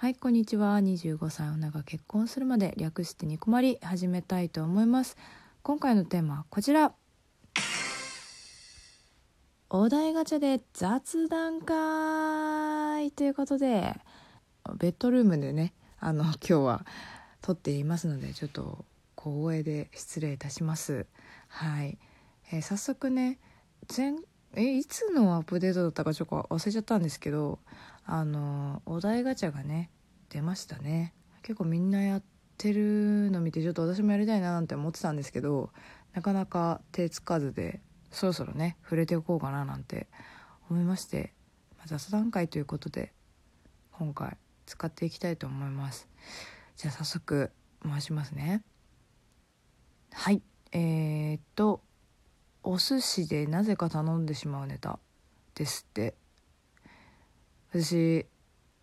はいこんにちは。25歳女が結婚するまで略してニコマリ始めたいと思います。今回のテーマはこちら。お題ガチャで雑談会ということでベッドルームでねあの今日は撮っていますのでちょっと小声で失礼いたします。はい、えー、早速ね前えいつのアップデートだったかちょっと忘れちゃったんですけどあのお題ガチャがね出ましたね。結構みんなやってるの見てちょっと私もやりたいななんて思ってたんですけどなかなか手つかずでそろそろね触れておこうかななんて思いまして、まあ、雑談会ということで今回使っていきたいと思います。じゃあ早速回しますね。はい。えー、っとお寿司でなぜか頼んでしまうネタですって。私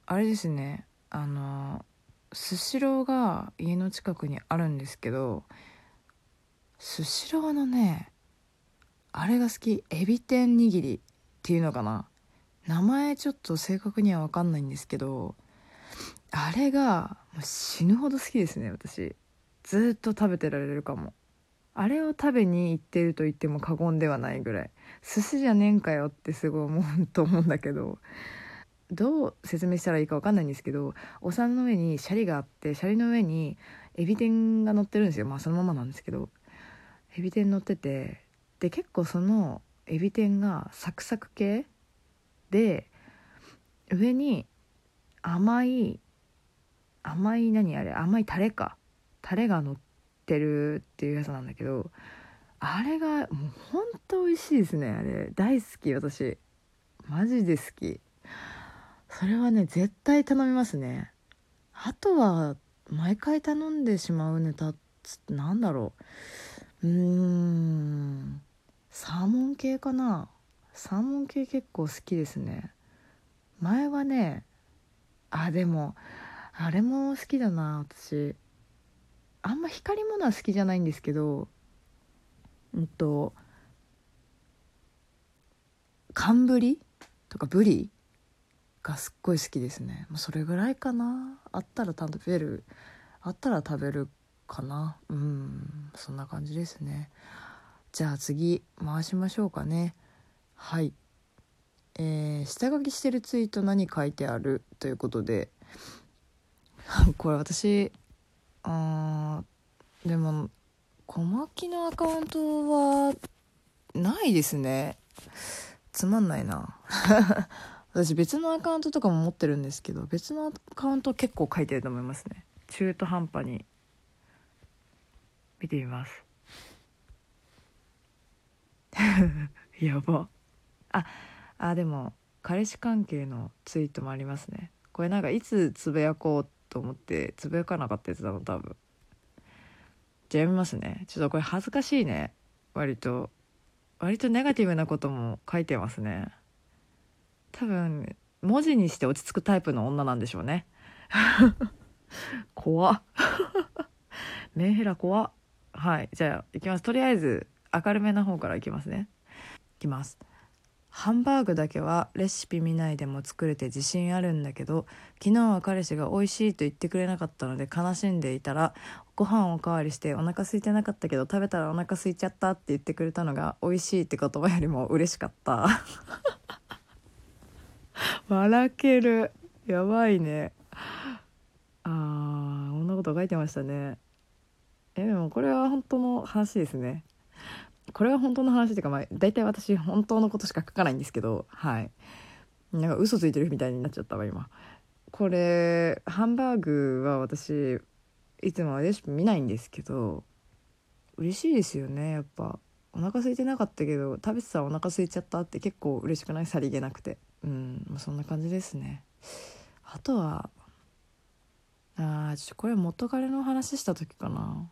あれですね。あのスシローが家の近くにあるんですけどスシローのねあれが好き。エビ天握りっていうのかな。名前ちょっと正確には分かんないんですけどあれがもう死ぬほど好きですね私。ずっと食べてられるかも。あれを食べに行ってると言っても過言ではないぐらい。寿司じゃねえんかよってすごい思うと思うんだけど。どう説明したらいいか分かんないんですけどお皿の上にシャリがあってシャリの上にエビ天が乗ってるんですよ。まあそのままなんですけど。エビ天乗っててで結構そのエビ天がサクサク系で上に甘い甘い何あれ甘いタレか。タレが乗ってるっていうやつなんだけどあれがもうほんと美味しいですねあれ。大好き私。マジで好き。それはね絶対頼みますね。あとは毎回頼んでしまうネタつなんだろう。うーん。サーモン系かな。サーモン系結構好きですね。前はねあでもあれも好きだな私。あんま光り物は好きじゃないんですけどうんと寒ブリとかブリがすっごい好きですね。それぐらいかな。あったら食べる。あったら食べるかな。うん。そんな感じですね。じゃあ次回しましょうかね。はい。えー、下書きしてるツイート何書いてある？ということで。これ私あでも小牧のアカウントはないですね。つまんないな。私別のアカウントとかも持ってるんですけど別のアカウント結構書いてると思いますね。中途半端に見てみます。やば。ああでも彼氏関係のツイートもありますね。これなんかいつつぶやこうと思ってつぶやかなかったやつだの多分。じゃあ読みますね。ちょっとこれ恥ずかしいね。割と。割とネガティブなことも書いてますね。多分文字にして落ち着くタイプの女なんでしょうね。怖っ。メンヘラ怖っ。はい。じゃあいきます。とりあえず明るめな方からいきますね。いきます。ハンバーグだけはレシピ見ないでも作れて自信あるんだけど昨日は彼氏が美味しいと言ってくれなかったので悲しんでいたらご飯おかわりしてお腹空いてなかったけど食べたらお腹空いちゃったって言ってくれたのが美味しいって言葉よりも嬉しかった。笑ける。やばいね。あーこんなこと書いてましたね。えでもこれは本当の話ですね。これは本当の話っていうか、まあ、大体私本当のことしか書かないんですけどはい。なんか嘘ついてるみたいになっちゃったわ今。これハンバーグは私いつもレシピ見ないんですけど嬉しいですよねやっぱ。お腹空いてなかったけど食べてたらお腹空いちゃったって結構嬉しくない？さりげなくて。うんそんな感じですね。あとはあーちょっとこれ元彼の話した時かな。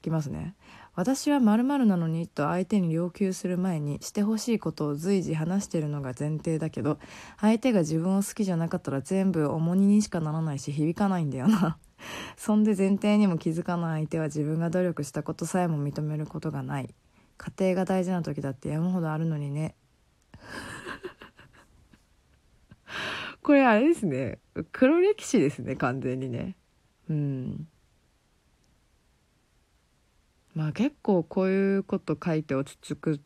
いきますね。私は〇〇なのにと相手に要求する前にしてほしいことを随時話してるのが前提だけど相手が自分を好きじゃなかったら全部重荷にしかならないし響かないんだよな。そんで前提にも気づかない相手は自分が努力したことさえも認めることがない。家庭が大事な時だって山ほどあるのにね。これあれですね。黒歴史ですね完全にね。うん。まあ結構こういうこと書いて落ち着く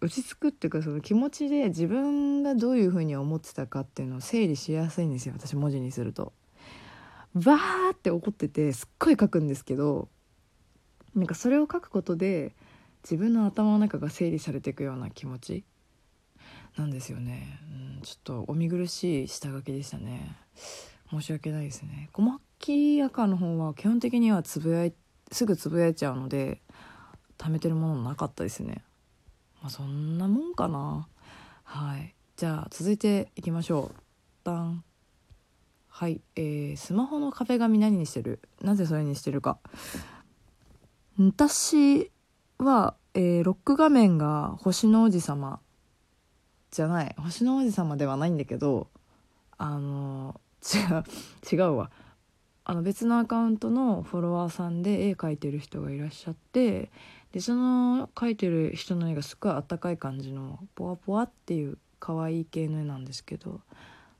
落ち着くっていうかその気持ちで自分がどういうふうに思ってたかっていうのを整理しやすいんですよ私文字にすると。わーって怒っててすっごい書くんですけどなんかそれを書くことで自分の頭の中が整理されていくような気持ち。なんですよね、うん、ちょっとお見苦しい下書きでしたね。申し訳ないですね。小牧赤の方は基本的にはつぶやいすぐつぶやいちゃうので貯めてるものなかったですね。まあそんなもんかな。はい。じゃあ続いていきましょう。ダン。はい、えー、スマホの壁紙何にしてる？なぜそれにしてるか。私は、えー、ロック画面が星の王子様。じゃない。星の王子様ではないんだけどあの違う違うわ。あの別のアカウントのフォロワーさんで絵描いてる人がいらっしゃってでその描いてる人の絵がすっごいあったかい感じのポワポワっていう可愛い系の絵なんですけど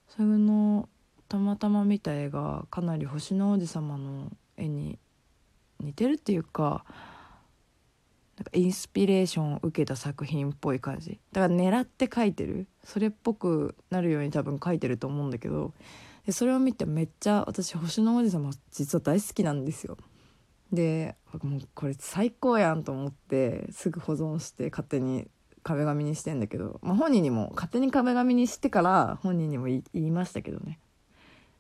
それのたまたま見た絵がかなり星の王子様の絵に似てるっていうかなんかインスピレーションを受けた作品っぽい感じ。だから狙って描いてる。それっぽくなるように多分描いてると思うんだけど。でそれを見てめっちゃ私星の王子様実は大好きなんですよ。でもうこれ最高やんと思ってすぐ保存して勝手に壁紙にしてんだけど、まあ、本人にも勝手に壁紙にしてから本人にも言いましたけどね、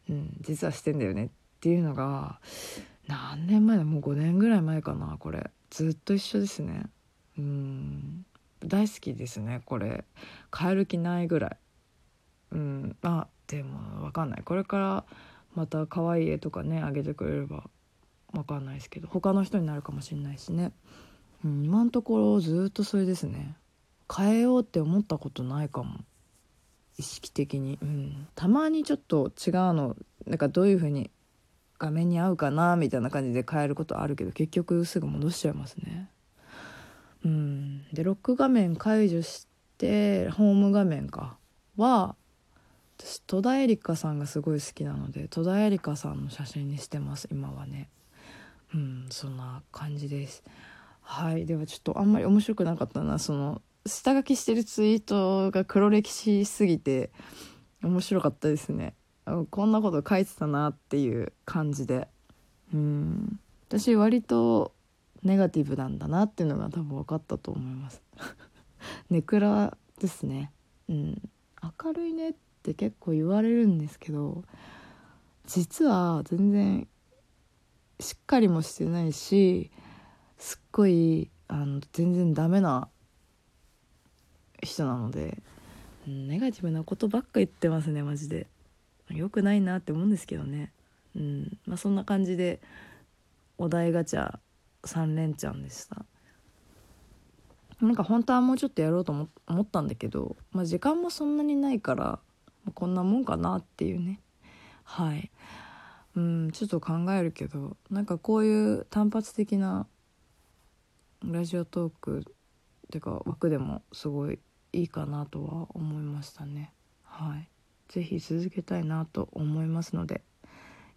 うん、実はしてんだよねっていうのが何年前だ？もう5年ぐらい前かなこれ。ずっと一緒ですね。うん。大好きですねこれ。変える気ないぐらい。うん。あでも分かんない。これからまた可愛い絵とかねあげてくれれば分かんないですけど。他の人になるかもしれないしね、うん、今のところずっとそれですね。変えようって思ったことないかも。意識的に、うん、たまにちょっと違うのなんかどういう風に画面に合うかなみたいな感じで変えることあるけど結局すぐ戻しちゃいますね。うん。でロック画面解除してホーム画面か。は私戸田恵梨香さんがすごい好きなので戸田恵梨香さんの写真にしてます今はね。うんそんな感じです。はい。ではちょっとあんまり面白くなかったな。その下書きしてるツイートが黒歴史すぎて面白かったですね。こんなこと書いてたなっていう感じで。うん。私割とネガティブなんだなっていうのが多分分かったと思います。ネクラですね。うん。明るいねって結構言われるんですけど実は全然しっかりもしてないしすっごいあの全然ダメな人なのでネガティブなことばっか言ってますねマジで。良くないなって思うんですけどね。うん。まあそんな感じでお題ガチャ3連チャンでした。なんか本当はもうちょっとやろうと思ったんだけど、まあ、時間もそんなにないからこんなもんかなっていうね。はい。うんちょっと考えるけどなんかこういう単発的なラジオトークってか枠でもすごいいいかなとは思いましたね。はい。是非続けたいなと思いますので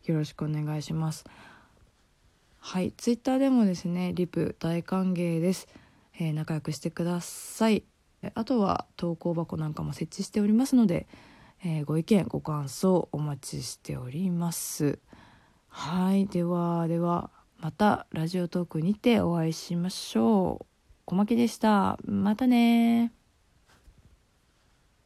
よろしくお願いします。はいツイッターでもですねリプ大歓迎です、えー、仲良くしてください。あとは投稿箱なんかも設置しておりますので、えー、ご意見ご感想お待ちしております。はいではではまたラジオトークにてお会いしましょう。小牧でした。またね